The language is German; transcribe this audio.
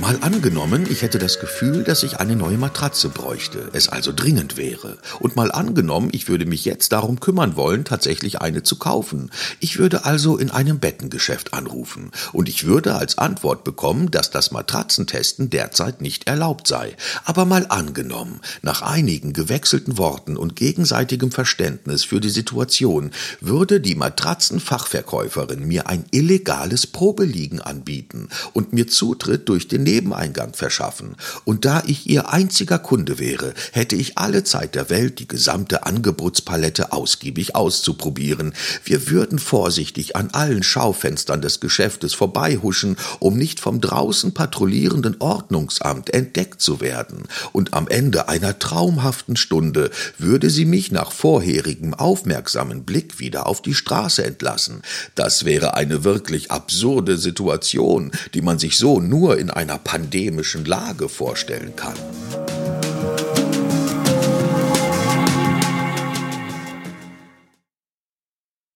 Mal angenommen, ich hätte das Gefühl, dass ich eine neue Matratze bräuchte, es also dringend wäre. Und mal angenommen, ich würde mich jetzt darum kümmern wollen, tatsächlich eine zu kaufen. Ich würde also in einem Bettengeschäft anrufen. Und ich würde als Antwort bekommen, dass das Matratzentesten derzeit nicht erlaubt sei. Aber mal angenommen, nach einigen gewechselten Worten und gegenseitigem Verständnis für die Situation, würde die Matratzenfachverkäuferin mir ein illegales Probeliegen anbieten und mir Zutritt durch den Nebeneingang verschaffen. Und da ich ihr einziger Kunde wäre, hätte ich alle Zeit der Welt, die gesamte Angebotspalette ausgiebig auszuprobieren. Wir würden vorsichtig an allen Schaufenstern des Geschäftes vorbeihuschen, um nicht vom draußen patrouillierenden Ordnungsamt entdeckt zu werden. Und am Ende einer traumhaften Stunde würde sie mich nach vorherigem aufmerksamen Blick wieder auf die Straße entlassen. Das wäre eine wirklich absurde Situation, die man sich so nur in einer einer pandemischen Lage vorstellen kann.